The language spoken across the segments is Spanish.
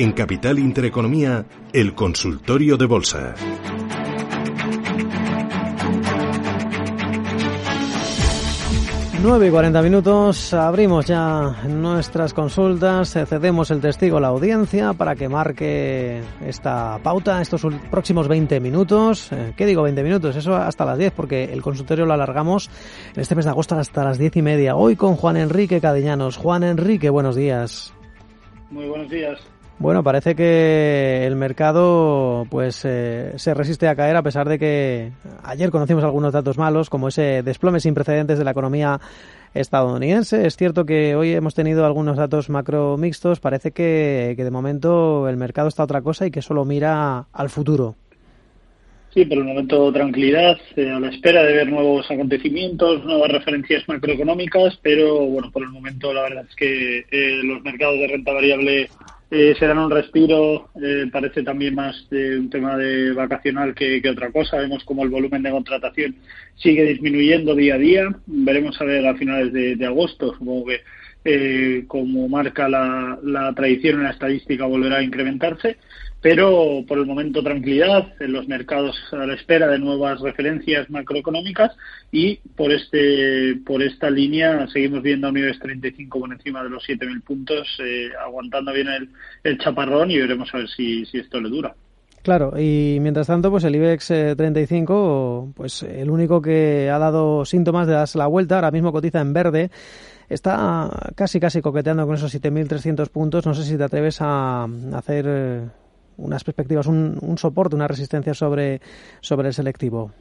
En Capital Intereconomía, el consultorio de bolsa. Nueve y 40 minutos, abrimos ya nuestras consultas, cedemos el testigo a la audiencia para que marque esta pauta estos próximos 20 minutos. Eh, ¿Qué digo 20 minutos? Eso hasta las 10 porque el consultorio lo alargamos en este mes de agosto hasta las 10 y media. Hoy con Juan Enrique Cadeñanos. Juan Enrique, buenos días. Muy buenos días. Bueno, parece que el mercado pues eh, se resiste a caer a pesar de que ayer conocimos algunos datos malos, como ese desplome sin precedentes de la economía estadounidense. Es cierto que hoy hemos tenido algunos datos macro mixtos. Parece que, de momento el mercado está otra cosa y que solo mira al futuro. Sí, por el momento tranquilidad, eh, a la espera de ver nuevos acontecimientos, nuevas referencias macroeconómicas, pero bueno, por el momento la verdad es que eh, los mercados de renta variable eh, se un respiro, eh, parece también más de un tema de vacacional que, otra cosa. Vemos como el volumen de contratación sigue disminuyendo día a día. Veremos a ver a finales de, agosto, supongo que eh, como marca la, la tradición en la estadística volverá a incrementarse pero por el momento tranquilidad en los mercados a la espera de nuevas referencias macroeconómicas y por este por esta línea seguimos viendo a niveles 35 por encima de los 7.000 puntos eh, aguantando bien el, el, chaparrón y veremos a ver si, si esto le dura. Claro, y mientras tanto, pues el IBEX 35, eh, pues el único que ha dado síntomas de darse la vuelta, ahora mismo cotiza en verde, está casi casi coqueteando con esos 7.300 puntos. No sé si te atreves a hacer eh, unas perspectivas, un, un soporte, una resistencia sobre, sobre el selectivo?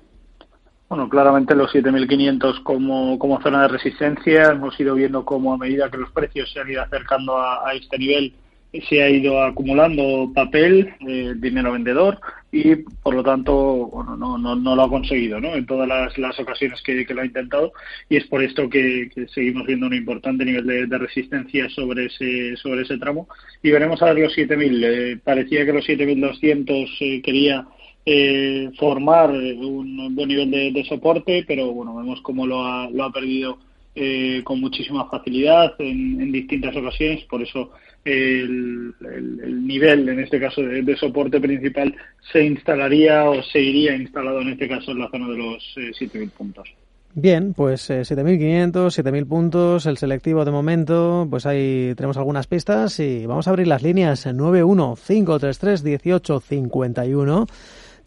Bueno, claramente los 7.500 como, como zona de resistencia. Hemos ido viendo cómo a medida que los precios se han ido acercando a este nivel, se ha ido acumulando papel, eh, dinero vendedor, y por lo tanto bueno, no, no, no lo ha conseguido ¿no? en todas las, las ocasiones que, que, lo ha intentado y es por esto que, seguimos viendo un importante nivel de, resistencia sobre ese, sobre ese tramo y veremos a ver los 7.000. Eh, parecía que los 7.200 eh, quería eh, formar un buen nivel de, de, soporte, pero bueno, vemos cómo lo ha, lo ha perdido eh, con muchísima facilidad en, en distintas ocasiones, por eso el, nivel, en este caso, de, soporte principal se instalaría o seguiría instalado, en este caso, en la zona de los 7.000 eh, puntos. Bien, pues 7.500, eh, 7.000 puntos, el selectivo de momento, pues ahí tenemos algunas pistas y vamos a abrir las líneas 915331851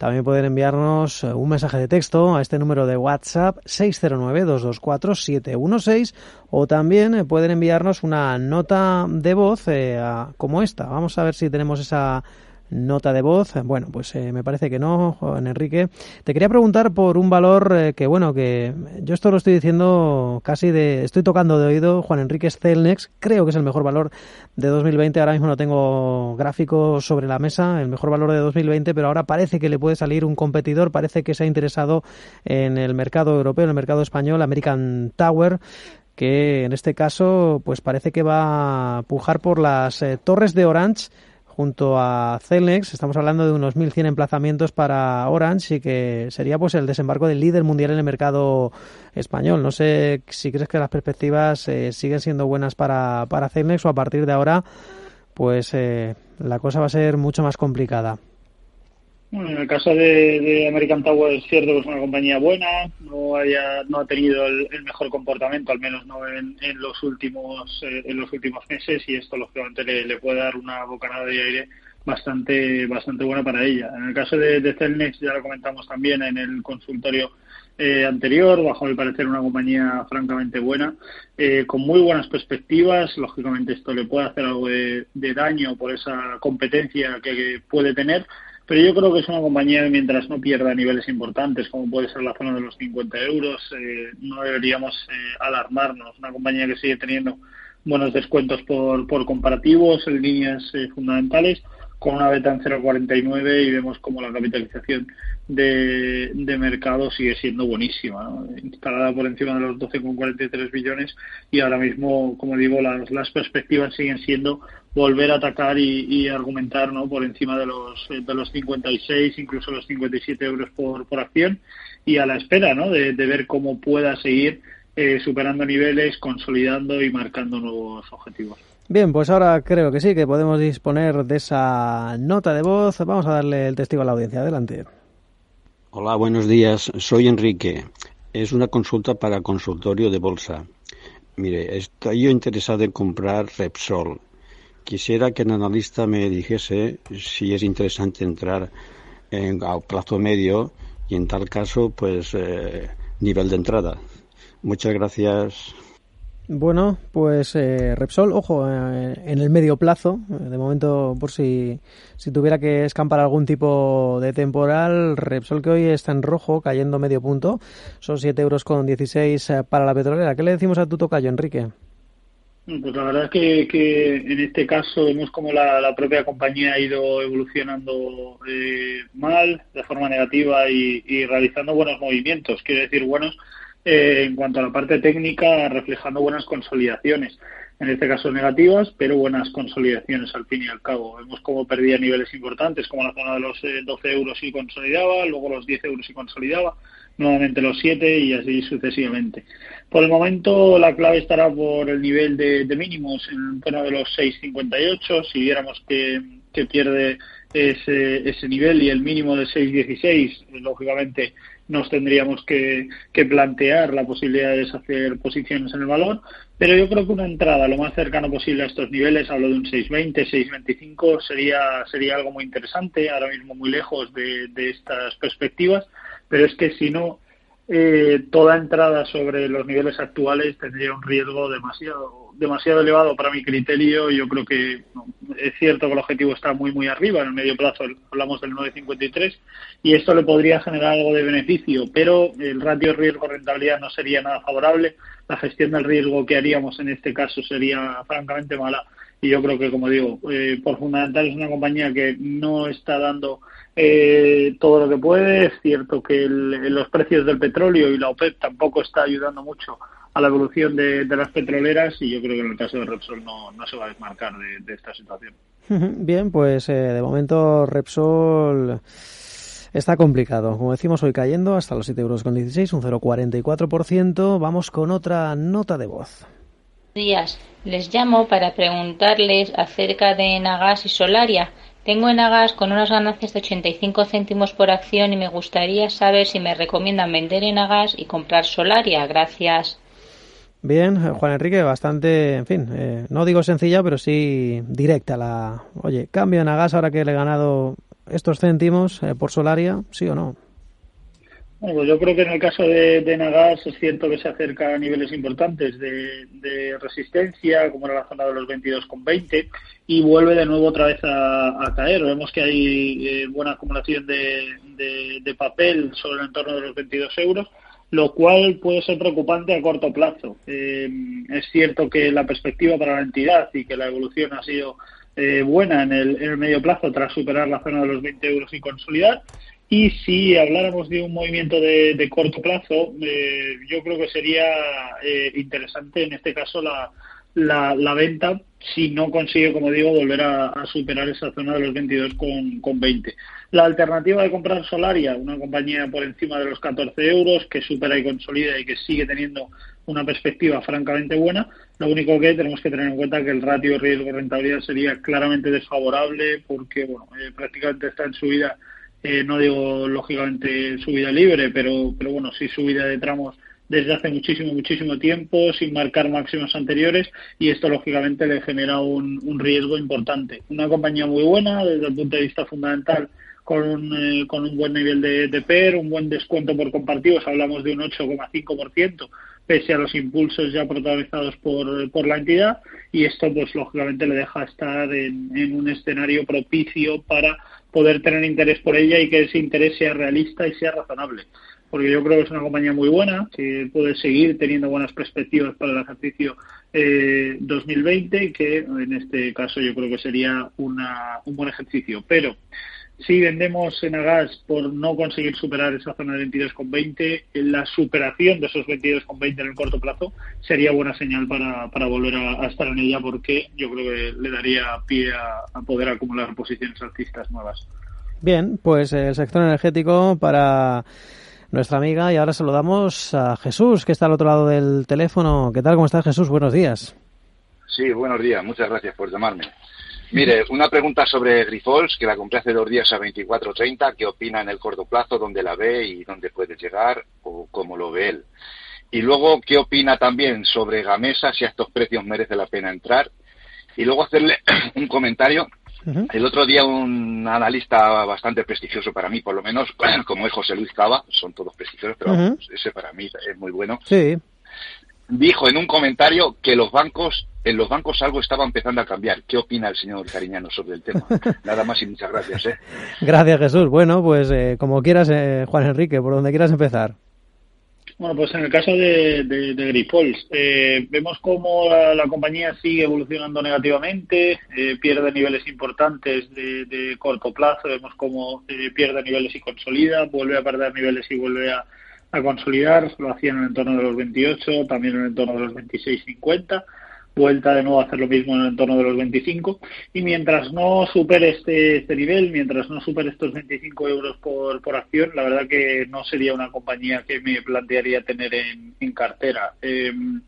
también pueden enviarnos eh, un mensaje de texto a este número de WhatsApp 609-224-716 o también eh, pueden enviarnos una nota de voz eh, como esta. Vamos a ver si tenemos esa nota de voz. Bueno, pues eh, me parece que no, Juan Enrique. Te quería preguntar por un valor eh, que, bueno, que yo esto lo estoy diciendo casi de, estoy tocando de oído, Juan Enrique Celnex, creo que es el mejor valor de 2020, ahora mismo no tengo gráfico sobre la mesa, el mejor valor de 2020, pero ahora parece que le puede salir un competidor, parece que se ha interesado en el mercado europeo, en el mercado español, American Tower, que en este caso pues parece que va a pujar por las eh, torres de Orange junto a Celnex. Estamos hablando de unos 1.100 emplazamientos para Orange y que sería pues el desembarco del líder mundial en el mercado español. No sé si crees que las perspectivas eh, siguen siendo buenas para, para Celnex o a partir de ahora pues eh, la cosa va a ser mucho más complicada. Bueno, en el caso de, American Tower es cierto que es una compañía buena, no haya, no ha tenido el, mejor comportamiento, al menos no en, los últimos eh, en los últimos meses y esto lógicamente le, puede dar una bocanada de aire bastante bastante buena para ella. En el caso de, de Celnex ya lo comentamos también en el consultorio eh, anterior, bajo mi parecer una compañía francamente buena, eh, con muy buenas perspectivas. Lógicamente esto le puede hacer algo de, daño por esa competencia que puede tener, pero yo creo que es una compañía mientras no pierda niveles importantes, como puede ser la zona de los 50 euros, eh, no deberíamos eh, alarmarnos. Una compañía que sigue teniendo buenos descuentos por, por comparativos en líneas eh, fundamentales con una beta en 0,49 y vemos como la capitalización de, mercado sigue siendo buenísima, instalada por encima de los 12,43 billones y ahora mismo, como digo, las, las perspectivas siguen siendo volver a atacar y, argumentar ¿no? por encima de los, de los 56, incluso los 57 euros por, por acción y a la espera ¿no? de, de ver cómo pueda seguir eh, superando niveles, consolidando y marcando nuevos objetivos. Bien, pues ahora creo que sí, que podemos disponer de esa nota de voz. Vamos a darle el testigo a la audiencia. Adelante. Hola, buenos días. Soy Enrique. Es una consulta para consultorio de bolsa. Mire, estoy yo interesado en comprar Repsol. Quisiera que el analista me dijese si es interesante entrar en, a plazo medio y en tal caso, pues, eh, nivel de entrada. Muchas gracias. Bueno, pues eh, Repsol, ojo, eh, en el medio plazo, de momento por si, si tuviera que escampar algún tipo de temporal, Repsol que hoy está en rojo, cayendo medio punto, son 7 euros con 16 eh, para la petrolera. ¿Qué le decimos a tu tocayo, Enrique? Pues la verdad es que, en este caso vemos como la, propia compañía ha ido evolucionando mal, de forma negativa y, y realizando buenos movimientos, quiero decir buenos eh, en cuanto a la parte técnica, reflejando buenas consolidaciones, en este caso negativas, pero buenas consolidaciones al fin y al cabo. Vemos cómo perdía niveles importantes, como la zona de los 12 eh, euros y consolidaba, luego los 10 euros y consolidaba, nuevamente los 7 y así sucesivamente. Por el momento la clave estará por el nivel de, mínimos en torno de los 6,58. Si viéramos que, que pierde ese, ese nivel y el mínimo de 6,16, lógicamente nos tendríamos que, plantear la posibilidad de deshacer posiciones en el valor, pero yo creo que una entrada lo más cercano posible a estos niveles, hablo de un 620, 625, sería, sería algo muy interesante, ahora mismo muy lejos de, de estas perspectivas, pero es que si no, eh, toda entrada sobre los niveles actuales tendría un riesgo demasiado demasiado elevado para mi criterio. Yo creo que es cierto que el objetivo está muy, muy arriba. En el medio plazo hablamos del 9,53 y esto le podría generar algo de beneficio, pero el ratio riesgo-rentabilidad no sería nada favorable. La gestión del riesgo que haríamos en este caso sería francamente mala. Y yo creo que, como digo, eh, por fundamental es una compañía que no está dando eh, todo lo que puede. Es cierto que los precios del petróleo y la OPEP tampoco está ayudando mucho a la evolución de, las petroleras y yo creo que en el caso de Repsol no, no se va a desmarcar de, esta situación. Bien, pues eh, de momento Repsol está complicado. Como decimos, hoy cayendo hasta los 7,16 euros, con 16, un 0,44%. Vamos con otra nota de voz. Días. Les llamo para preguntarles acerca de Nagas y Solaria. Tengo Enagas con unas ganancias de 85 céntimos por acción y me gustaría saber si me recomiendan vender Enagas y comprar Solaria. Gracias. Bien, Juan Enrique, bastante, en fin, eh, no digo sencilla, pero sí directa la... Oye, cambio en gas ahora que le he ganado estos céntimos eh, por Solaria, ¿sí o no? Bueno, pues yo creo que en el caso de, de, Nagas es cierto que se acerca a niveles importantes de, resistencia, como era la zona de los 22,20, y vuelve de nuevo otra vez a, caer. Vemos que hay eh, buena acumulación de, de, papel sobre el entorno de los 22 euros, lo cual puede ser preocupante a corto plazo. Eh, es cierto que la perspectiva para la entidad y que la evolución ha sido eh, buena en el, medio plazo tras superar la zona de los 20 euros y consolidar. Y si habláramos de un movimiento de, corto plazo, eh, yo creo que sería interesante en este caso la, la, la, venta si no consigue, como digo, volver a, superar esa zona de los 22 con, con 20. La alternativa de comprar Solaria, una compañía por encima de los 14 euros, que supera y consolida y que sigue teniendo una perspectiva francamente buena, lo único que tenemos que tener en cuenta que el ratio riesgo-rentabilidad sería claramente desfavorable porque, bueno, eh, prácticamente está en subida, eh, no digo lógicamente subida libre, pero, pero bueno, sí subida de tramos desde hace muchísimo, muchísimo tiempo, sin marcar máximos anteriores, y esto lógicamente le genera un, un riesgo importante. Una compañía muy buena desde el punto de vista fundamental, con un, eh, con un buen nivel de, de PER, un buen descuento por compartidos, hablamos de un 8,5%, pese a los impulsos ya protagonizados por, por la entidad, y esto pues lógicamente le deja estar en, en un escenario propicio para poder tener interés por ella y que ese interés sea realista y sea razonable. Porque yo creo que es una compañía muy buena, que puede seguir teniendo buenas perspectivas para el ejercicio eh, 2020 y que en este caso yo creo que sería una, un buen ejercicio. Pero si vendemos en Agas por no conseguir superar esa zona de 22,20, la superación de esos 22,20 en el corto plazo sería buena señal para, para volver a, estar en ella porque yo creo que le daría pie a, poder acumular posiciones alcistas nuevas. Bien, pues el sector energético para nuestra amiga y ahora saludamos a Jesús que está al otro lado del teléfono. ¿Qué tal? ¿Cómo estás Jesús? Buenos días. Sí, buenos días. Muchas gracias por llamarme. Mire, una pregunta sobre Grifols, que la compré hace dos días a 24.30. ¿Qué opina en el corto plazo? ¿Dónde la ve y dónde puede llegar? ¿O cómo lo ve él? Y luego, ¿qué opina también sobre Gamesa? Si a estos precios merece la pena entrar. Y luego hacerle un comentario. El otro día un analista bastante prestigioso para mí, por lo menos, como es José Luis Cava, son todos prestigiosos, pero ese para mí es muy bueno. Sí dijo en un comentario que los bancos, en los bancos algo estaba empezando a cambiar. ¿Qué opina el señor Cariñano sobre el tema? Nada más y muchas gracias. ¿eh? Gracias, Jesús. Bueno, pues eh, como quieras, eh, Juan Enrique, por donde quieras empezar. Bueno, pues en el caso de, de, de Grifols, eh, vemos cómo la, compañía sigue evolucionando negativamente, pierde niveles importantes de, de, corto plazo, vemos cómo pierde niveles y consolida, vuelve a perder niveles y vuelve a, a consolidar, lo hacía en el entorno de los 28, también en el entorno de los 26.50, vuelta de nuevo a hacer lo mismo en el entorno de los 25 y mientras no supere este, este nivel, mientras no supere estos 25 euros por, por acción, la verdad que no sería una compañía que me plantearía tener en, cartera. Em,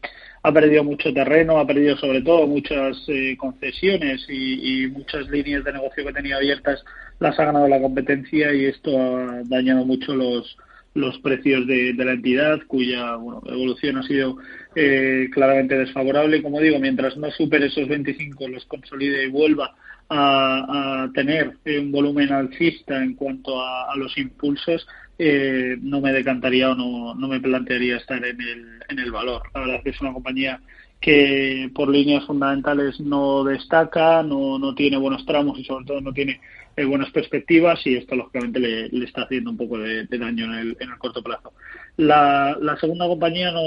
ha perdido mucho terreno, ha perdido sobre todo muchas eh, concesiones y, y, muchas líneas de negocio que tenía abiertas las ha ganado la competencia y esto ha dañado mucho los, los precios de, la entidad, cuya evolución ha sido eh, claramente desfavorable. Como digo, mientras no supere esos 25, los consolide y vuelva a, tener un volumen alcista en cuanto a, los impulsos, eh, no me decantaría o no, no me plantearía estar en el, en el valor. La verdad es que es una compañía que por líneas fundamentales no destaca, no, no tiene buenos tramos y sobre todo no tiene eh, buenas perspectivas y esto lógicamente le, le está haciendo un poco de, daño en el, en el, corto plazo. La, la segunda compañía no,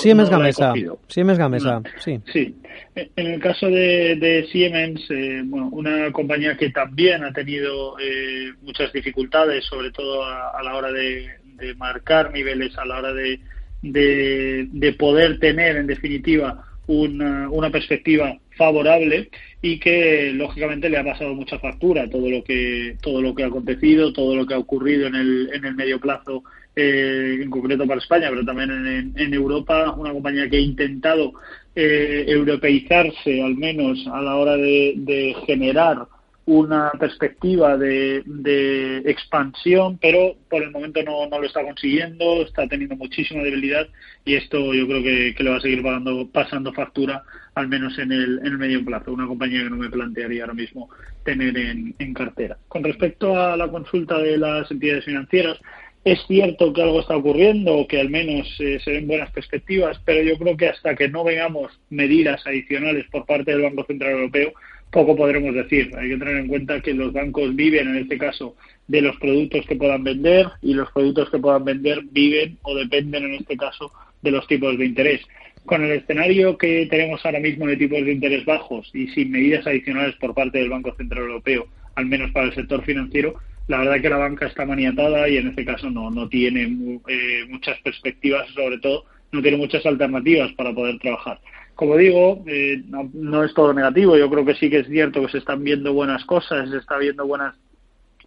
Siemens Gamesa. Siemens Gamesa, sí. Sí. En el caso de, de Siemens, eh, bueno, una compañía que también ha tenido eh, muchas dificultades, sobre todo a, la hora de, de, marcar niveles, a la hora de, de poder tener, en definitiva, una, una perspectiva favorable y que lógicamente le ha pasado mucha factura todo lo que todo lo que ha acontecido todo lo que ha ocurrido en el, en el medio plazo eh, en concreto para España pero también en, en Europa. Una compañía que ha intentado eh, europeizarse al menos a la hora de, de generar una perspectiva de, expansión, pero por el momento no, no, lo está consiguiendo, está teniendo muchísima debilidad y esto yo creo que, le va a seguir pagando, pasando factura, al menos en el, en el medio plazo, una compañía que no me plantearía ahora mismo tener en, cartera. Con respecto a la consulta de las entidades financieras, es cierto que algo está ocurriendo o que al menos eh, se ven buenas perspectivas, pero yo creo que hasta que no vengamos medidas adicionales por parte del Banco Central Europeo, poco podremos decir. Hay que tener en cuenta que los bancos viven, en este caso, de los productos que puedan vender y los productos que puedan vender viven o dependen, en este caso, de los tipos de interés. Con el escenario que tenemos ahora mismo de tipos de interés bajos y sin medidas adicionales por parte del Banco Central Europeo, al menos para el sector financiero, la verdad que la banca está maniatada y en este caso no, no tiene eh, muchas perspectivas, sobre todo no tiene muchas alternativas para poder trabajar. Como digo, eh, no, es todo negativo. Yo creo que sí que es cierto que se están viendo buenas cosas, se está viendo buenas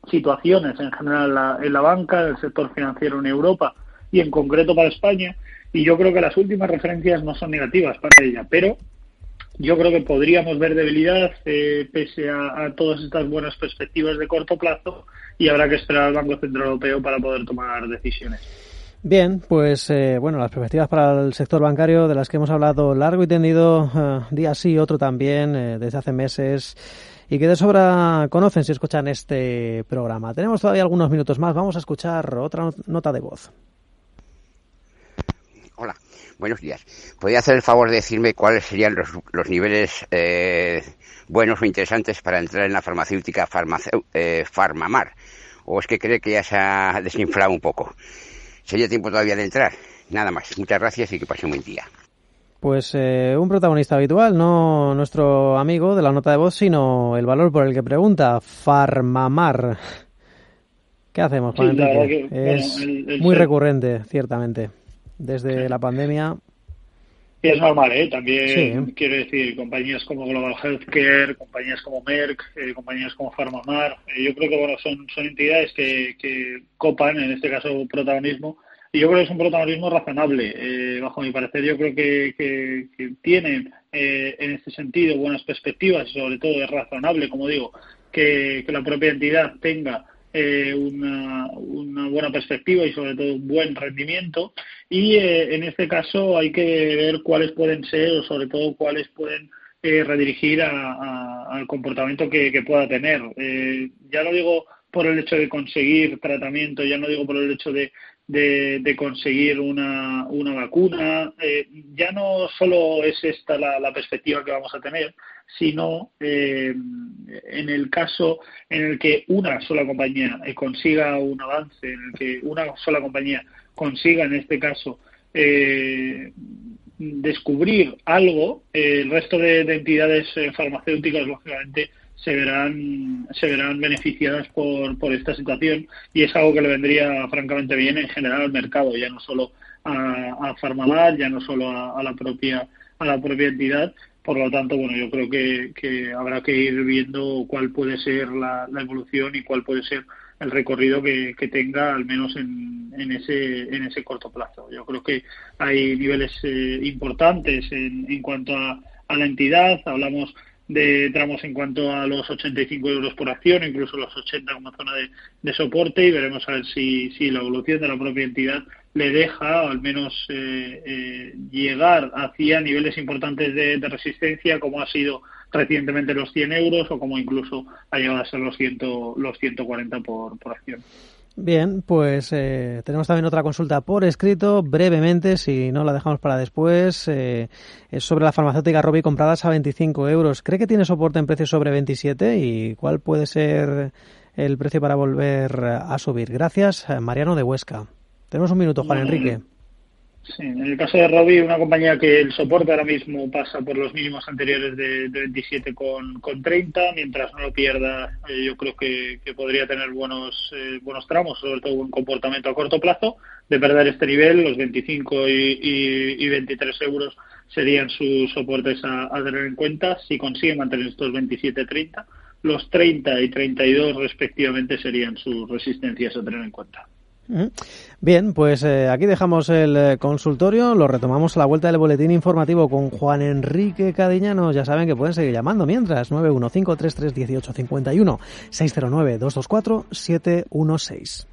situaciones en general en la, en la banca, en el sector financiero en Europa y en concreto para España. Y yo creo que las últimas referencias no son negativas para ella, pero yo creo que podríamos ver debilidad eh, pese a, todas estas buenas perspectivas de corto plazo y habrá que esperar al Banco Central Europeo para poder tomar decisiones. Bien, pues eh, bueno, las perspectivas para el sector bancario de las que hemos hablado largo y tendido, eh, día sí, otro también, eh, desde hace meses, y que de sobra conocen si escuchan este programa. Tenemos todavía algunos minutos más, vamos a escuchar otra nota de voz. buenos días. ¿Podría hacer el favor de decirme cuáles serían los, los niveles eh, buenos o interesantes para entrar en la farmacéutica eh, Farmamar? ¿O es que cree que ya se ha desinflado un poco? ¿Sería tiempo todavía de entrar? Nada más. Muchas gracias y que pase un buen día. Pues eh, un protagonista habitual, no nuestro amigo de la nota de voz, sino el valor por el que pregunta, Farmamar. ¿Qué hacemos, Juan es muy recurrente, ciertamente, desde la pandemia. Y es normal, ¿eh? También quiero decir, compañías como Global Healthcare, compañías como Merck, eh, compañías como Farmamar, eh, yo creo que bueno son, son entidades que, que copan, en este caso, protagonismo y yo creo que es un protagonismo razonable. Eh, bajo mi parecer, yo creo que, que, tienen eh, en este sentido buenas perspectivas y sobre todo es razonable, como digo, que, la propia entidad tenga eh, una, una, buena perspectiva y sobre todo un buen rendimiento. Y en este caso hay que ver cuáles pueden ser o sobre todo cuáles pueden redirigir al comportamiento que, que pueda tener. ya no digo por el hecho de conseguir tratamiento, ya no digo por el hecho de, de, conseguir una, una vacuna. Eh, ya no solo es esta la, perspectiva que vamos a tener, sino eh, en el caso en el que una sola compañía eh, consiga un avance, en el que una sola compañía consiga, en este caso, descubrir algo, el resto de entidades farmacéuticas, lógicamente, se verán, se verán beneficiadas por, por esta situación y es algo que le vendría francamente bien en general al mercado, ya no solo a, a ya no solo a, la propia a la propia entidad. Por lo tanto, bueno, yo creo que, que habrá que ir viendo cuál puede ser la, evolución y cuál puede ser el recorrido que, que tenga, al menos en, en, ese, en ese corto plazo. Yo creo que hay niveles eh, importantes en, en cuanto a, a la entidad. Hablamos de tramos en cuanto a los 85 euros por acción, incluso los 80 como zona de, soporte y veremos a ver si, si, la evolución de la propia entidad le deja al menos eh, eh, llegar hacia niveles importantes de, resistencia como ha sido recientemente los 100 euros o como incluso ha llegado a ser los, 100, los 140 por, por acción. Bien, pues eh, tenemos también otra consulta por escrito, brevemente, si no la dejamos para después. Eh, es sobre la farmacéutica Robi compradas a 25 euros. ¿Cree que tiene soporte en precios sobre 27? ¿Y cuál puede ser el precio para volver a subir? Gracias, Mariano de Huesca. Tenemos un minuto, Juan Enrique. Sí, en el caso de Robi, una compañía que el soporte ahora mismo pasa por los mínimos anteriores de, 27 con, con 30, mientras no lo pierda, eh, yo creo que, podría tener buenos eh, buenos tramos, sobre todo un comportamiento a corto plazo. De perder este nivel, los 25 y, y, 23 euros serían sus soportes a, a, tener en cuenta. Si consigue mantener estos 27-30, los 30 y 32 respectivamente serían sus resistencias a tener en cuenta. Bien, pues eh, aquí dejamos el eh, consultorio, lo retomamos a la vuelta del boletín informativo con Juan Enrique Cadiñano. Ya saben que pueden seguir llamando mientras 915331851 609 224 716.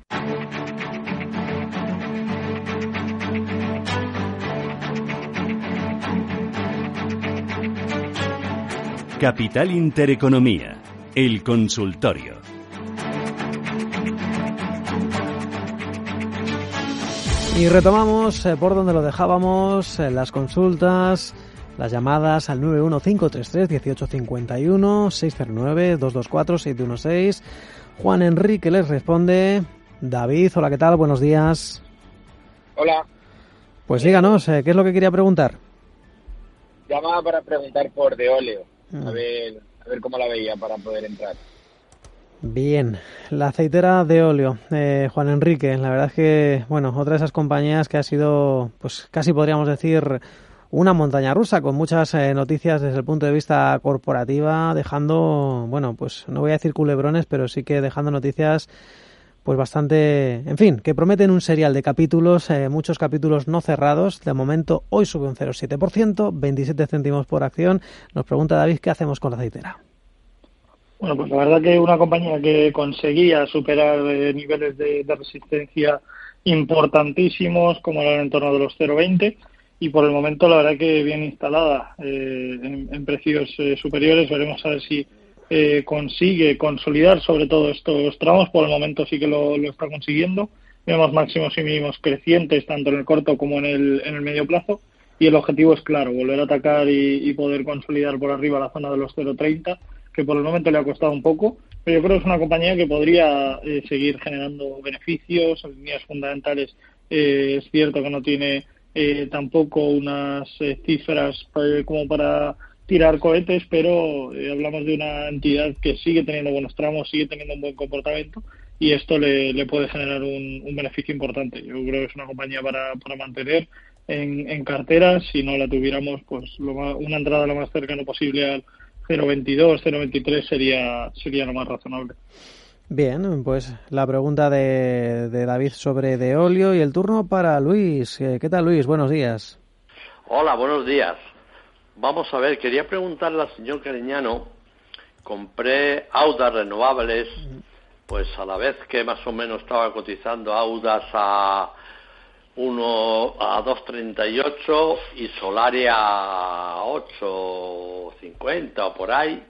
Capital Intereconomía, el consultorio. Y retomamos eh, por donde lo dejábamos, en las consultas, las llamadas al 915331851, 609-224-716. Juan Enrique les responde. David, hola, ¿qué tal? Buenos días. Hola. Pues díganos, eh, ¿qué es lo que quería preguntar? Llamaba para preguntar por de óleo, a, mm. ver, a ver cómo la veía para poder entrar. Bien, la aceitera de óleo, eh, Juan Enrique, la verdad es que, bueno, otra de esas compañías que ha sido, pues casi podríamos decir, una montaña rusa con muchas eh, noticias desde el punto de vista corporativa, dejando, bueno, pues no voy a decir culebrones, pero sí que dejando noticias pues bastante, en fin, que prometen un serial de capítulos, eh, muchos capítulos no cerrados. De momento, hoy sube un 0,7%, 27 céntimos por acción. Nos pregunta David, ¿qué hacemos con la aceitera? Bueno, pues la verdad que una compañía que conseguía superar eh, niveles de, resistencia importantísimos, como era en torno de los 0,20, y por el momento la verdad que bien instalada eh, en, precios eh, superiores. Veremos a ver si consigue consolidar sobre todo estos tramos. Por el momento sí que lo, está consiguiendo. Vemos máximos y mínimos crecientes tanto en el corto como en el, en el medio plazo y el objetivo es claro, volver a atacar y, poder consolidar por arriba la zona de los 0,30, que por el momento le ha costado un poco, pero yo creo que es una compañía que podría eh, seguir generando beneficios, en líneas fundamentales eh, es cierto que no tiene eh, tampoco unas cifras como para tirar cohetes, pero hablamos de una entidad que sigue teniendo buenos tramos, sigue teniendo un buen comportamiento y esto le, puede generar un, beneficio importante. Yo creo que es una compañía para, mantener en, en cartera. Si no la tuviéramos, pues una entrada lo más cercano posible al 0,22, 0,23 sería, sería lo más razonable. Bien, pues la pregunta de, de David sobre de óleo y el turno para Luis. Eh, ¿Qué tal, Luis? Buenos días. Hola, buenos días. Vamos a ver, quería preguntarle al señor Cariñano, compré Audas renovables pues a la vez que más o menos estaba cotizando Audas a 1 a 2.38 y Solaria a 8.50 o por ahí.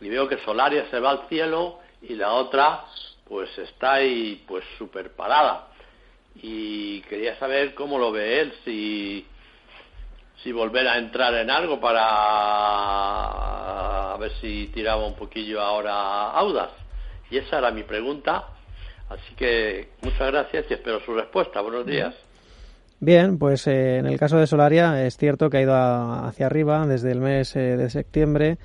Y veo que Solaria se va al cielo y la otra pues está ahí pues súper parada. Y quería saber cómo lo ve él, si, si volver a entrar en algo para a ver si tiraba un poquillo ahora Audas. Y esa era mi pregunta. Así que muchas gracias y espero su respuesta. Buenos días. Bien, pues eh, en el caso de Solaria es cierto que ha ido hacia arriba desde el mes eh, de septiembre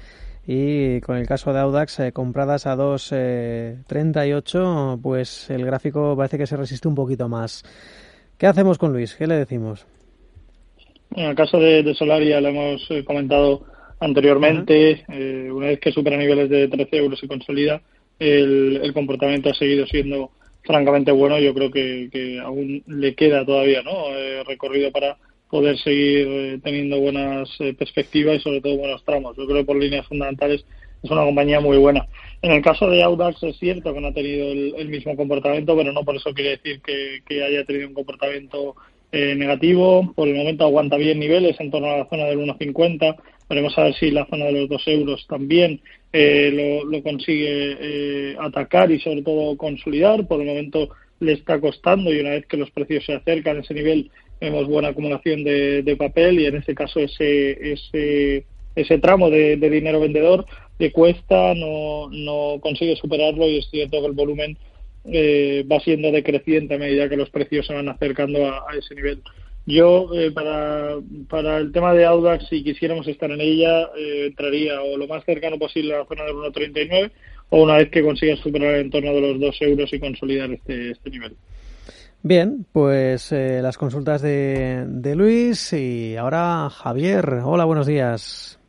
y con el caso de Audax eh, compradas a 2.38 pues el gráfico parece que se resiste un poquito más. ¿Qué hacemos con Luis? ¿Qué le decimos? En el caso de, Solaria lo hemos comentado anteriormente, una vez que supera niveles de 13 euros y consolida, el, comportamiento ha seguido siendo francamente bueno. Yo creo que, aún le queda todavía ¿no? Eh, recorrido para poder seguir eh, teniendo buenas eh, perspectivas y sobre todo buenos tramos. Yo creo que por líneas fundamentales es una compañía muy buena. En el caso de Audax es cierto que no ha tenido el, mismo comportamiento, pero no por eso quiere decir que, haya tenido un comportamiento negativo. Por el momento aguanta bien niveles en torno a la zona del 1,50. Veremos a ver si la zona de los 2 euros también eh, lo, consigue eh, atacar y sobre todo consolidar. Por el momento le está costando y una vez que los precios se acercan a ese nivel vemos buena acumulación de, papel y en este caso ese, ese, ese tramo de, dinero vendedor le cuesta, no, no consigue superarlo y es cierto que el volumen eh, va siendo decreciente a medida que los precios se van acercando a ese nivel. Yo, eh, para, para el tema de Audax, si quisiéramos estar en ella, eh, entraría o lo más cercano posible a la zona del 1.39 o una vez que consigas superar el entorno de los 2 euros y consolidar este, este nivel. Bien, pues eh, las consultas de, de Luis y ahora Javier. Hola, buenos días.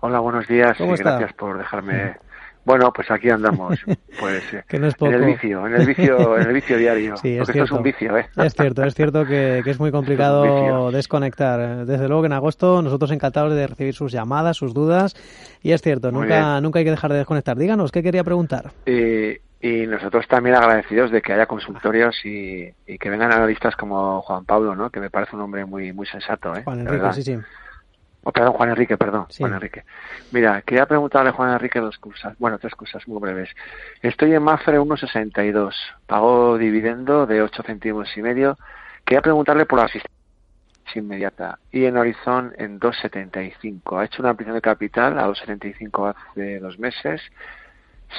Hola, buenos días y gracias por dejarme bueno, pues aquí andamos, pues en el vicio, en el vicio, en el vicio diario. Sí, es cierto. es un vicio, ¿eh? Es cierto, es cierto que, es muy complicado desconectar. Desde luego que en agosto nosotros encantados de recibir sus llamadas, sus dudas, y es cierto, nunca, nunca hay que dejar de desconectar. Díganos, ¿qué quería preguntar? Y, y nosotros también agradecidos de que haya consultorios y, que vengan analistas como Juan Pablo, ¿no? Que me parece un hombre muy, muy sensato, ¿eh? Juan Enrique, sí, sí. Oh, perdón, Juan Enrique, perdón, Juan Enrique. Mira, quería preguntarle a Juan Enrique dos cosas, bueno, tres cosas muy breves. Estoy en Mafre 1.62, pago dividendo de 8 céntimos y medio. Quería preguntarle por la asistencia inmediata y en Horizon en 2.75. Ha hecho una ampliación de capital a 2.75 hace dos meses.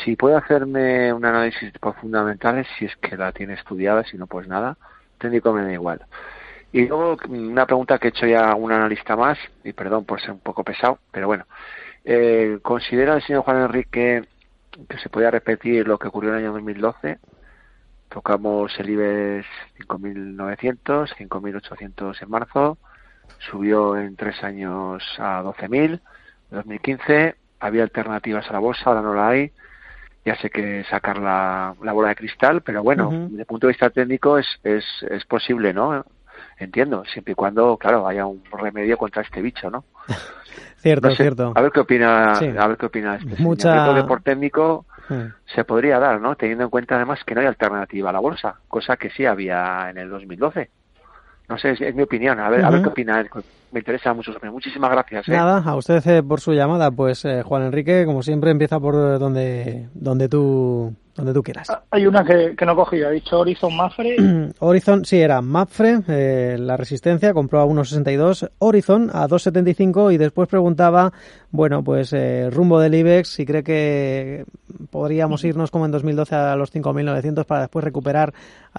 Si puede hacerme un análisis por fundamentales, si es que la tiene estudiada, si no, pues nada. Técnico me da igual. Y luego una pregunta que he hecho ya a un analista más, y perdón por ser un poco pesado, pero bueno, eh, ¿considera el señor Juan Enrique que se podía repetir lo que ocurrió en el año 2012? Tocamos el IBEX 5.900, 5.800 en marzo, subió en tres años a 12.000, en 2015 había alternativas a la bolsa, ahora no la hay, ya sé que sacar la, bola de cristal, pero bueno, desde el punto de vista técnico es, es, es posible, ¿no? Entiendo, siempre y cuando, claro, haya un remedio contra este bicho, ¿no? cierto, cierto. A ver qué opina, a ver qué opina este Mucha... Creo que por técnico se podría dar, ¿no? Teniendo en cuenta además que no hay alternativa a la bolsa, cosa que sí había en el 2012. No sé, es, mi opinión, a ver, a ver qué opina me interesa mucho. Muchísimas gracias. ¿eh? Nada, a usted por su llamada. Pues Juan Enrique, como siempre, empieza por donde, donde tú donde tú quieras. Ah, hay una que, que no cogí, ha dicho Horizon Mafre. Horizon, sí, era Mafre, eh, la resistencia, compró a 1,62, Horizon a 2,75 y después preguntaba, bueno, pues eh, rumbo del IBEX, si cree que podríamos irnos como en 2012 a los 5.900 para después recuperar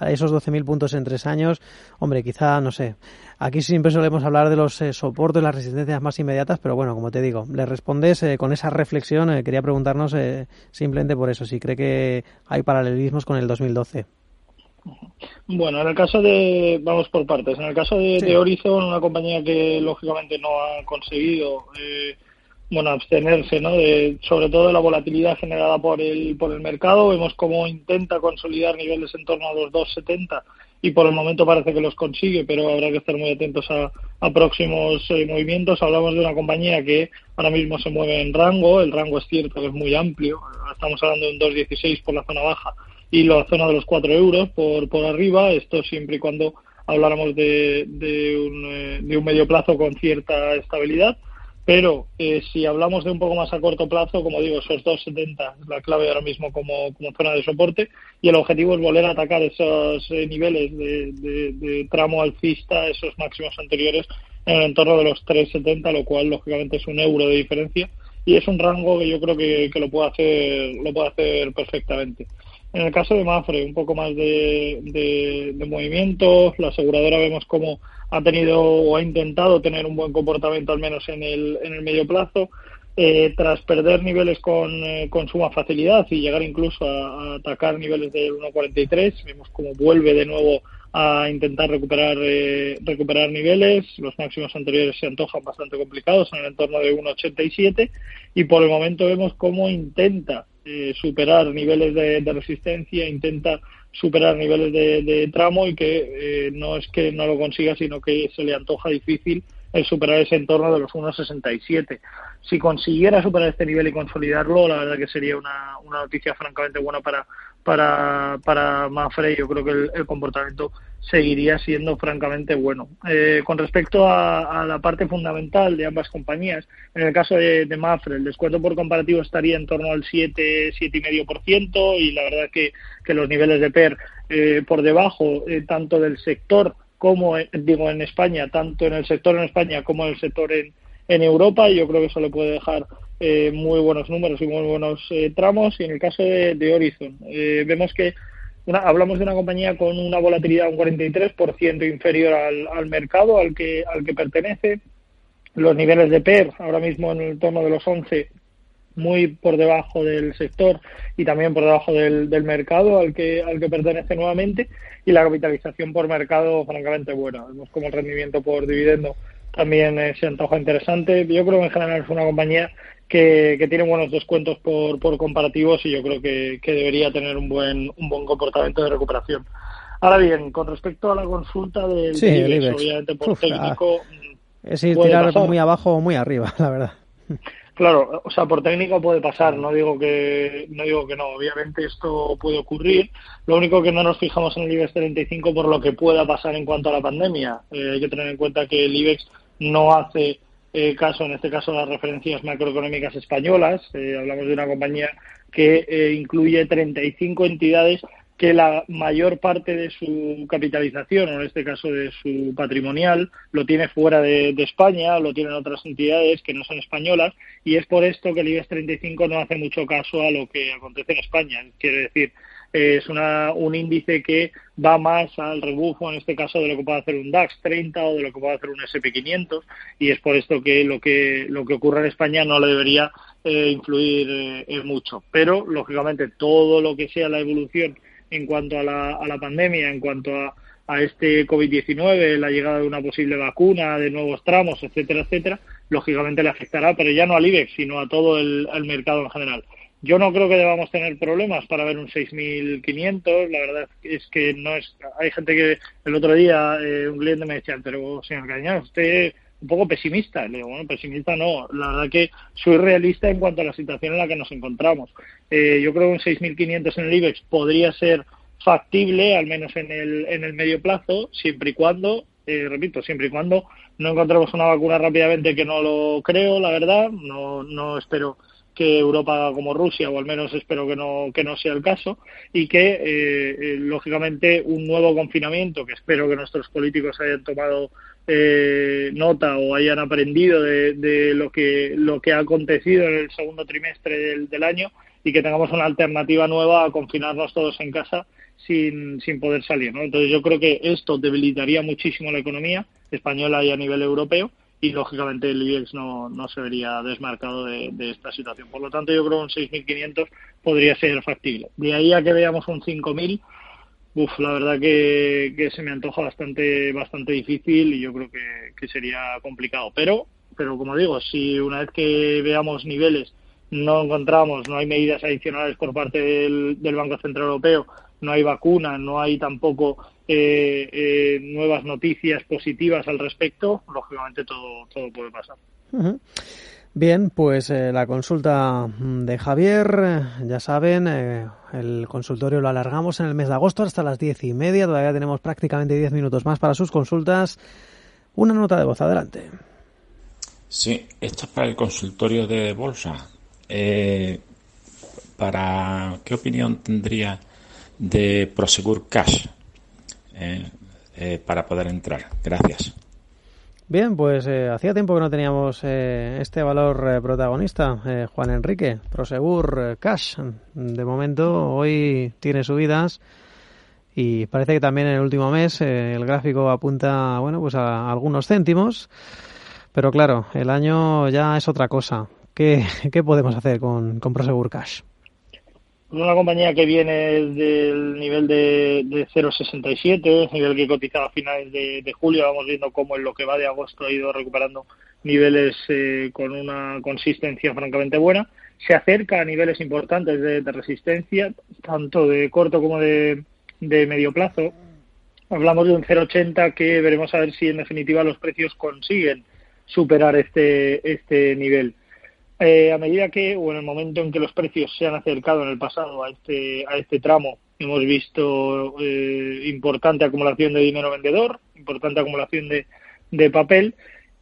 esos 12.000 puntos en tres años. Hombre, quizá, no sé, Aquí siempre solemos hablar de los eh, soportes, las resistencias más inmediatas, pero bueno, como te digo, le respondes eh, con esa reflexión. Eh, quería preguntarnos simplemente por eso, si cree que hay paralelismos con el 2012. Bueno, en el caso de, vamos por partes, en el caso de, Horizon, una compañía que lógicamente no ha conseguido, bueno, abstenerse, ¿no? De, sobre todo de la volatilidad generada por el, por el mercado, vemos cómo intenta consolidar niveles en torno a los 270 y por el momento parece que los consigue, pero habrá que estar muy atentos a, próximos eh, movimientos. Hablamos de una compañía que ahora mismo se mueve en rango, el rango es cierto que es muy amplio, estamos hablando de un 2,16 por la zona baja y la zona de los 4 euros por, por arriba, esto siempre y cuando habláramos de, de, un, eh, de un medio plazo con cierta estabilidad pero eh, si hablamos de un poco más a corto plazo, como digo, esos 2,70 es la clave ahora mismo como, zona de soporte y el objetivo es volver a atacar esos eh, niveles de, tramo alcista, esos máximos anteriores en el entorno de los 3,70, lo cual lógicamente es un euro de diferencia y es un rango que yo creo que, lo puede hacer lo puede hacer perfectamente. En el caso de Mafre, un poco más de, de, movimiento, la aseguradora vemos como ha tenido o ha intentado tener un buen comportamiento al menos en el, en el medio plazo. Eh, tras perder niveles con, eh, con, suma facilidad y llegar incluso a, atacar niveles del 1.43, vemos como vuelve de nuevo a intentar recuperar eh, recuperar niveles. Los máximos anteriores se antojan bastante complicados en el entorno de 1.87 y por el momento vemos cómo intenta superar niveles de, de, resistencia, intenta superar niveles de, tramo y que eh, no es que no lo consiga, sino que se le antoja difícil el superar ese entorno de los 1,67. Si consiguiera superar este nivel y consolidarlo, la verdad que sería una noticia francamente buena para, para, para Mafre. Yo creo que el, comportamiento seguiría siendo francamente bueno. Eh, con respecto a, la parte fundamental de ambas compañías, en el caso de, de, Mafre, el descuento por comparativo estaría en torno al 7, 7,5% y la verdad que, que los niveles de PER eh, por debajo eh, tanto del sector como eh, digo en España, tanto en el sector en España como en el sector en, en Europa. Yo creo que eso le puede dejar eh, muy buenos números y muy buenos eh, tramos. Y en el caso de, Horizon, vemos que hablamos de una compañía con una volatilidad un 43% inferior al, al mercado al que, al que pertenece. Los niveles de PER ahora mismo en el torno de los 11 muy por debajo del sector y también por debajo del, del mercado al que, al que pertenece nuevamente y la capitalización por mercado francamente buena. Vemos como el rendimiento por dividendo también eh, se antoja interesante. Yo creo que en general es una compañía que, que tiene buenos descuentos por, por comparativos y yo creo que, que, debería tener un buen, un buen comportamiento de recuperación. Ahora bien, con respecto a la consulta del sí, obviamente por técnico... Es ir tirar muy abajo o muy arriba, la verdad. Claro, o sea, por técnico puede pasar, no digo que no digo que no, obviamente esto puede ocurrir. Lo único que no nos fijamos en el IBEX 35 por lo que pueda pasar en cuanto a la pandemia. Eh, hay que tener en cuenta que el IBEX no hace eh, caso, en este caso, las referencias macroeconómicas españolas. Eh, hablamos de una compañía que incluye 35 entidades que la mayor parte de su capitalización, o en este caso de su patrimonial, lo tiene fuera de, España, lo tienen otras entidades que no son españolas, y es por esto que el IBEX 35 no hace mucho caso a lo que acontece en España. Quiere decir, es una, un índice que va más al rebufo, en este caso, de lo que puede hacer un DAX 30 o de lo que puede hacer un SP500, y es por esto que lo que, lo que ocurre en España no le debería eh, influir eh, mucho. Pero, lógicamente, todo lo que sea la evolución en cuanto a la, a la pandemia, en cuanto a, a este COVID-19, la llegada de una posible vacuna, de nuevos tramos, etcétera, etcétera, lógicamente le afectará, pero ya no al IBEX, sino a todo el, mercado en general. Yo no creo que debamos tener problemas para ver un 6.500. La verdad es que no es. Hay gente que el otro día eh, un cliente me decía, pero señor Cañón, usted un poco pesimista. Le digo, bueno, pesimista no. La verdad que soy realista en cuanto a la situación en la que nos encontramos. Eh, yo creo que un 6.500 en el IBEX podría ser factible, al menos en el, en el medio plazo, siempre y cuando eh, repito, siempre y cuando no encontremos una vacuna rápidamente, que no lo creo, la verdad, no, no espero que Europa como Rusia, o al menos espero que no, que no sea el caso, y que, eh, eh, lógicamente, un nuevo confinamiento, que espero que nuestros políticos hayan tomado eh, nota o hayan aprendido de, lo, que, lo que ha acontecido en el segundo trimestre del, año y que tengamos una alternativa nueva a confinarnos todos en casa sin, sin poder salir. ¿no? Entonces yo creo que esto debilitaría muchísimo la economía española y a nivel europeo y lógicamente el IBEX no, no se vería desmarcado de, esta situación. Por lo tanto, yo creo que un 6.500 podría ser factible. De ahí a que veamos un 5.000, uf, la verdad que, que, se me antoja bastante bastante difícil y yo creo que, que, sería complicado. Pero, pero como digo, si una vez que veamos niveles no encontramos, no hay medidas adicionales por parte del, del Banco Central Europeo, no hay vacuna, no hay tampoco eh, eh, nuevas noticias positivas al respecto, lógicamente todo, todo puede pasar. Bien, pues eh, la consulta de Javier, ya saben, el consultorio lo alargamos en el mes de agosto hasta las diez y media, todavía tenemos prácticamente diez minutos más para sus consultas. Una nota de voz, adelante. Sí, esto es para el consultorio de bolsa. ¿Para qué opinión tendría de Prosegur Cash? Eh, eh, para poder entrar. Gracias. Bien, pues eh, hacía tiempo que no teníamos este valor protagonista, Juan Enrique, Prosegur Cash. De momento, hoy tiene subidas y parece que también en el último mes el gráfico apunta, bueno, pues a, algunos céntimos. Pero claro, el año ya es otra cosa. ¿Qué, qué podemos hacer con, con Prosegur Cash? Una compañía que viene del nivel de, de 0,67, nivel que cotizaba a finales de, julio, vamos viendo cómo en lo que va de agosto ha ido recuperando niveles eh, con una consistencia francamente buena, se acerca a niveles importantes de, resistencia, tanto de corto como de, de medio plazo. Hablamos de un 0,80 que veremos a ver si en definitiva los precios consiguen superar este, este nivel. Eh, a medida que, o en el momento en que los precios se han acercado en el pasado a este, a este tramo, hemos visto eh, importante acumulación de dinero vendedor, importante acumulación de, de papel,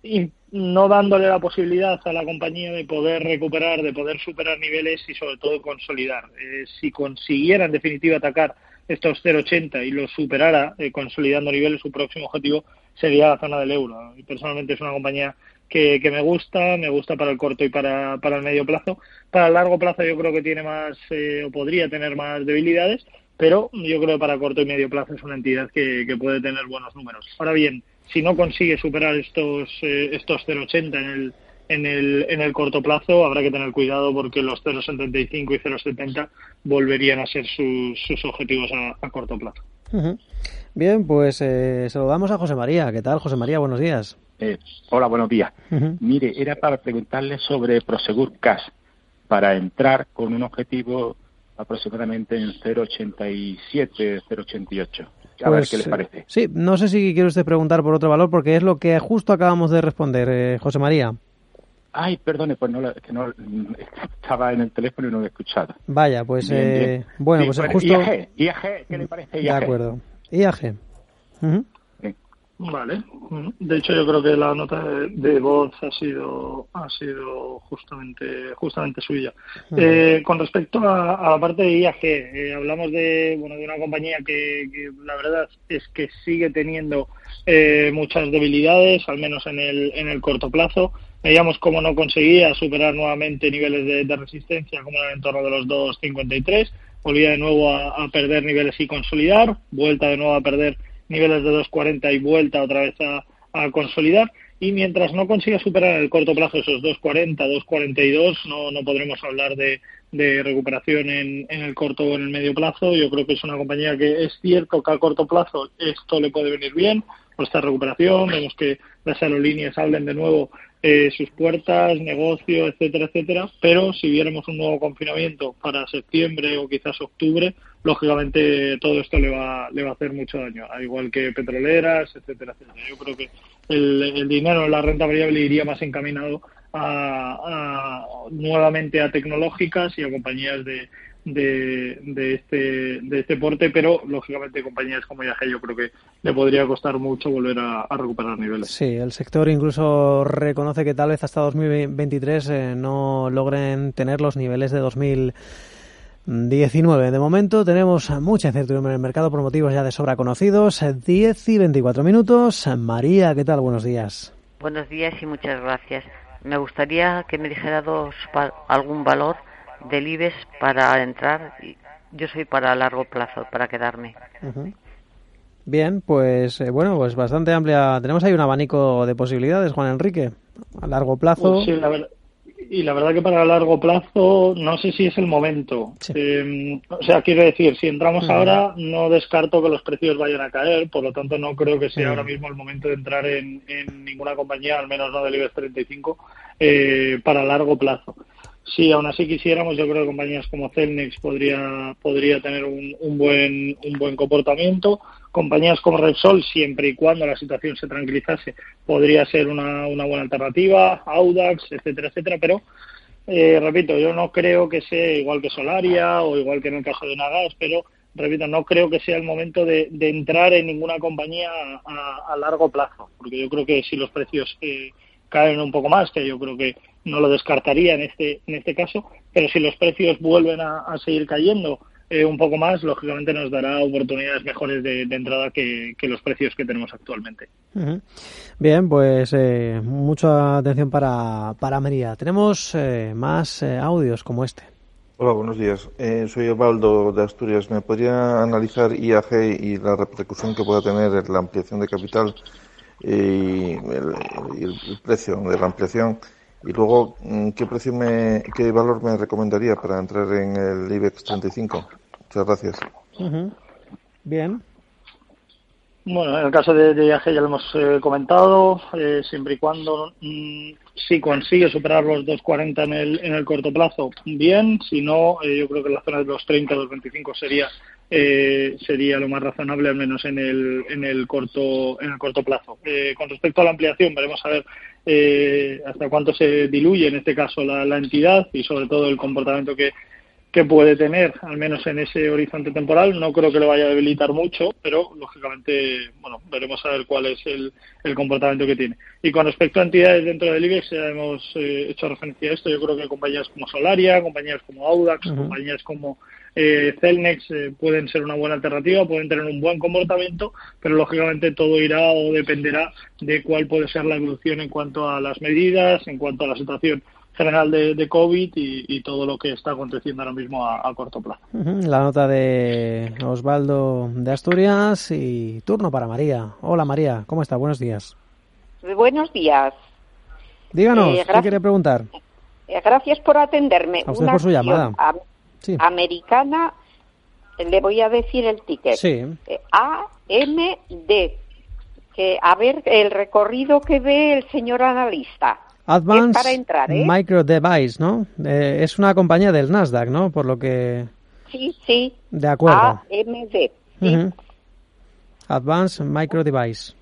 y no dándole la posibilidad a la compañía de poder recuperar, de poder superar niveles y sobre todo consolidar. Eh, si consiguiera en definitiva atacar estos 0,80 y los superara consolidando niveles, su próximo objetivo sería la zona del euro. Y personalmente es una compañía que, me gusta, me gusta para el corto y para, para el medio plazo. Para el largo plazo yo creo que tiene más eh, o podría tener más debilidades, pero yo creo que para corto y medio plazo es una entidad que, que puede tener buenos números. Ahora bien, si no consigue superar estos, eh, estos 0,80 en el, en el, en el corto plazo habrá que tener cuidado porque los 0,75 y 0,70 volverían a ser sus, sus objetivos a, corto plazo. Bien, pues eh, saludamos a José María. ¿Qué tal, José María? Buenos días. Eh, hola, buenos días. Mire, era para preguntarle sobre Prosegur Cash, para entrar con un objetivo aproximadamente en 0,87, 0,88. A ver pues, qué le parece. Sí, no sé si quiere usted preguntar por otro valor, porque es lo que justo acabamos de responder, eh, José María. Ay, perdone, pues no, que no estaba en el teléfono y no lo he escuchado. Vaya, pues eh, bueno, pues justo. IAG, IAG, ¿qué le parece IAG? De acuerdo. IAG. Vale. De hecho, yo creo que la nota de, voz ha sido ha sido justamente justamente suya. Eh, con respecto a, la parte de IAG, eh, hablamos de bueno de una compañía que, la verdad es que sigue teniendo eh, muchas debilidades, al menos en el en el corto plazo. Veíamos cómo no conseguía superar nuevamente niveles de, resistencia, como en el entorno de los 2.53, volvía de nuevo a, perder niveles y consolidar, vuelta de nuevo a perder niveles de 2.40 y vuelta otra vez a, consolidar. Y mientras no consiga superar en el corto plazo esos 2.40, 2.42, no, no podremos hablar de, recuperación en, el corto o en el medio plazo. Yo creo que es una compañía que es cierto que a corto plazo esto le puede venir bien esta recuperación. Vemos que las aerolíneas hablen de nuevo eh, sus puertas, negocio, etcétera, etcétera. Pero si viéramos un nuevo confinamiento para septiembre o quizás octubre, lógicamente todo esto le va, le va a hacer mucho daño, al igual que petroleras, etcétera, etcétera. Yo creo que el, dinero en la renta variable iría más encaminado a, nuevamente a tecnológicas y a compañías de, de, de, este, de este porte, pero lógicamente compañías como IAG yo creo que le podría costar mucho volver a, recuperar niveles. Sí, el sector incluso reconoce que tal vez hasta 2023 eh, no logren tener los niveles de 2019. De momento tenemos mucha incertidumbre en el mercado por motivos ya de sobra conocidos. 10 y 24 minutos. María, ¿qué tal? Buenos días. Buenos días y muchas gracias. Me gustaría que me dijera dos, algún valor del IBEX para entrar. Yo soy para largo plazo, para quedarme. Bien, pues eh, bueno, pues bastante amplia. Tenemos ahí un abanico de posibilidades, Juan Enrique. A largo plazo. Pues sí, la verdad, y la verdad que para largo plazo no sé si es el momento. Em, o sea, quiero decir, si entramos ahora, no descarto que los precios vayan a caer, por lo tanto no creo que sea ahora mismo el momento de entrar en, ninguna compañía, al menos no del IBEX 35, eh, para largo plazo. Si aún así quisiéramos, yo creo que compañías como Celnex podría, podría tener un, un, buen, un buen comportamiento. Compañías como Repsol, siempre y cuando la situación se tranquilizase, podría ser una, una buena alternativa, Audax, etcétera, etcétera, pero eh, repito, yo no creo que sea igual que Solaria o igual que en el caso de Nagas, pero repito, no creo que sea el momento de, de entrar en ninguna compañía a, a, largo plazo, porque yo creo que si los precios eh, caen un poco más, que yo creo que no lo descartaría en este, en este caso, pero si los precios vuelven a, seguir cayendo eh, un poco más, lógicamente nos dará oportunidades mejores de, entrada que, los precios que tenemos actualmente. Bien, pues eh, mucha atención para, para María. Tenemos eh, más audios como este. Hola, buenos días. soy Evaldo de Asturias. ¿Me podría analizar IAG y la repercusión que pueda tener la ampliación de capital y el precio de la ampliación y luego, mm, ¿qué precio me, qué valor me recomendaría para entrar en el IBEX 35? Muchas gracias. Bien. Bueno, en el caso de, de IAG ya lo hemos eh, comentado, eh, siempre y cuando mm, si consigue superar los 2.40 en el, en el corto plazo, bien, si no, eh, yo creo que la zona de los 30, los 25 sería eh, sería lo más razonable al menos en el en el corto en el corto plazo. Eh, con respecto a la ampliación veremos a ver eh, hasta cuánto se diluye en este caso la, la, entidad y sobre todo el comportamiento que, que puede tener al menos en ese horizonte temporal. No creo que lo vaya a debilitar mucho pero lógicamente bueno veremos a ver cuál es el, el comportamiento que tiene. Y con respecto a entidades dentro del IBEX ya hemos eh, hecho referencia a esto. Yo creo que compañías como Solaria compañías como Audax compañías como eh, Celnex eh, pueden ser una buena alternativa, pueden tener un buen comportamiento, pero lógicamente todo irá o dependerá de cuál puede ser la evolución en cuanto a las medidas, en cuanto a la situación general de, COVID y, todo lo que está aconteciendo ahora mismo a, corto plazo. La nota de Osvaldo de Asturias y turno para María. Hola María, ¿cómo está? Buenos días. Buenos días. Díganos, eh, ¿qué quiere preguntar? gracias por atenderme. A usted por su llamada. Americana, le voy a decir el ticket. Sí. Eh, D Que, a ver el recorrido que ve el señor analista. Advanced para entrar, ¿eh? Micro Device, ¿no? Eh, es una compañía del Nasdaq, ¿no? Por lo que. Sí, sí. De acuerdo. AMD. Sí. Advanced Micro Device.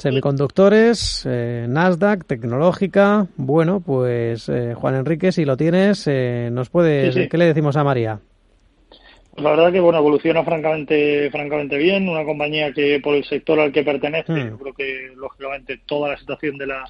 Semiconductores, eh, Nasdaq, tecnológica. Bueno, pues eh, Juan Enrique, si lo tienes, eh, nos puedes. ¿Qué le decimos a María? La verdad que bueno evoluciona francamente francamente bien, una compañía que por el sector al que pertenece, hmm. yo creo que lógicamente toda la situación de la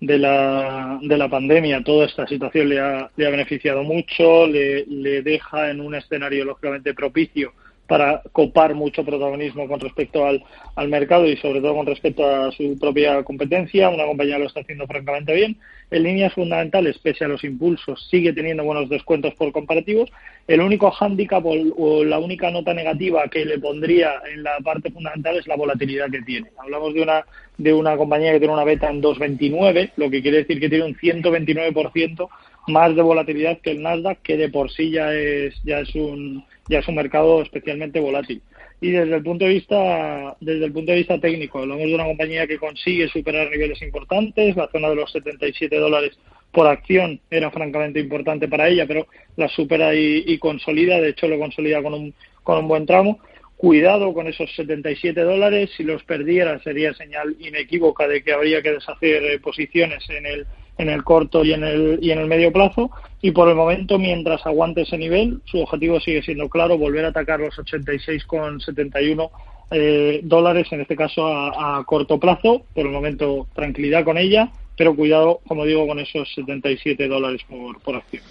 de la, de la pandemia, toda esta situación le ha, le ha beneficiado mucho, le, le deja en un escenario lógicamente propicio para copar mucho protagonismo con respecto al, al, mercado y sobre todo con respecto a su propia competencia. Una compañía lo está haciendo francamente bien. En líneas fundamentales, pese a los impulsos, sigue teniendo buenos descuentos por comparativos. El único hándicap o, la única nota negativa que le pondría en la parte fundamental es la volatilidad que tiene. Hablamos de una, de una compañía que tiene una beta en 2,29, lo que quiere decir que tiene un 129% más de volatilidad que el Nasdaq, que de por sí ya es, ya es un ya es un mercado especialmente volátil. Y desde el punto de vista, desde el punto de vista técnico, hablamos de una compañía que consigue superar niveles importantes, la zona de los 77 dólares por acción era francamente importante para ella, pero la supera y, consolida, de hecho lo consolida con un, con un buen tramo. Cuidado con esos 77 dólares, si los perdiera sería señal inequívoca de que habría que deshacer eh, posiciones en el, en el corto y en el, y en el medio plazo. Y por el momento, mientras aguante ese nivel, su objetivo sigue siendo claro, volver a atacar los 86,71 eh, dólares, en este caso a, corto plazo. Por el momento, tranquilidad con ella, pero cuidado, como digo, con esos 77 dólares por, por acción.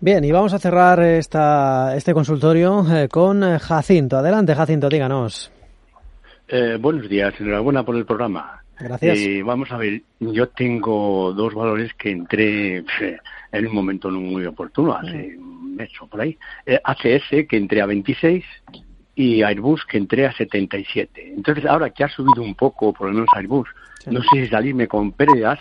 Bien, y vamos a cerrar esta, este consultorio eh, con Jacinto. Adelante, Jacinto, díganos. Eh, buenos días, enhorabuena por el programa. Gracias. Eh, vamos a ver, yo tengo dos valores que entré en un momento no muy oportuno, hace un mes o por ahí. ACS, que entré a 26, y Airbus, que entré a 77. Entonces, ahora que ha subido un poco, por lo menos Airbus, no sé si salirme con pérdidas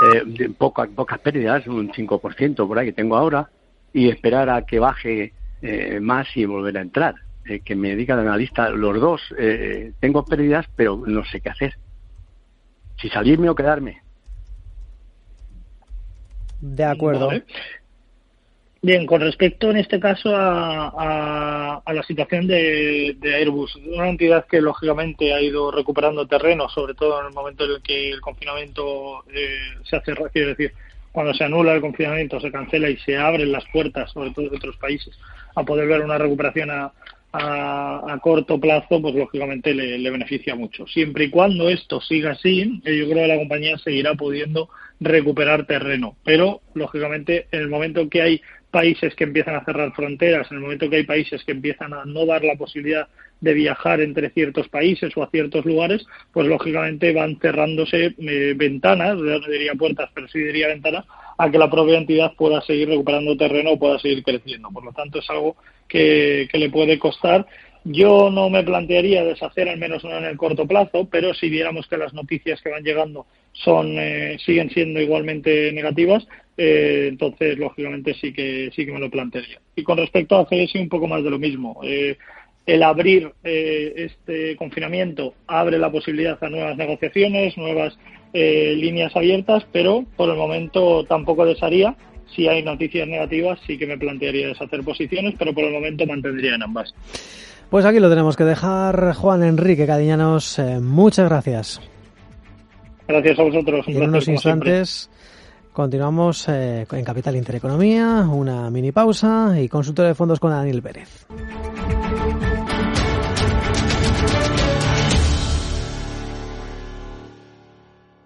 eh, pocas, pocas pérdidas, un 5% por ahí que tengo ahora, y esperar a que baje eh, más y volver a entrar. Eh, que me diga el analista, los dos, eh, tengo pérdidas, pero no sé qué hacer. Si salirme o quedarme. De acuerdo. Bien, con respecto en este caso a, la situación de, Airbus, una entidad que lógicamente ha ido recuperando terreno, sobre todo en el momento en el que el confinamiento eh, se hace, quiero decir, cuando se anula el confinamiento, se cancela y se abren las puertas, sobre todo de otros países, a poder ver una recuperación a, corto plazo, pues lógicamente le, le, beneficia mucho. Siempre y cuando esto siga así, eh, yo creo que la compañía seguirá pudiendo recuperar terreno. Pero, lógicamente, en el momento que hay países que empiezan a cerrar fronteras, en el momento que hay países que empiezan a no dar la posibilidad de viajar entre ciertos países o a ciertos lugares, pues lógicamente van cerrándose eh, ventanas, no diría puertas, pero sí diría ventanas, a que la propia entidad pueda seguir recuperando terreno o pueda seguir creciendo. Por lo tanto, es algo que, que le puede costar yo no me plantearía deshacer al menos no en el corto plazo, pero si viéramos que las noticias que van llegando son eh, siguen siendo igualmente negativas, eh, entonces lógicamente sí que sí que me lo plantearía. Y con respecto a CS un poco más de lo mismo. Eh, el abrir este confinamiento abre la posibilidad a nuevas negociaciones, nuevas líneas abiertas, pero por el momento tampoco desharía. Si hay noticias negativas, sí que me plantearía deshacer posiciones, pero por el momento mantendría en ambas. Pues aquí lo tenemos que dejar. Juan Enrique Cadiñanos, eh, muchas gracias. Gracias a vosotros. en unos instantes continuamos eh, en Capital Intereconomía, una mini pausa y consultorio de fondos con Daniel Pérez.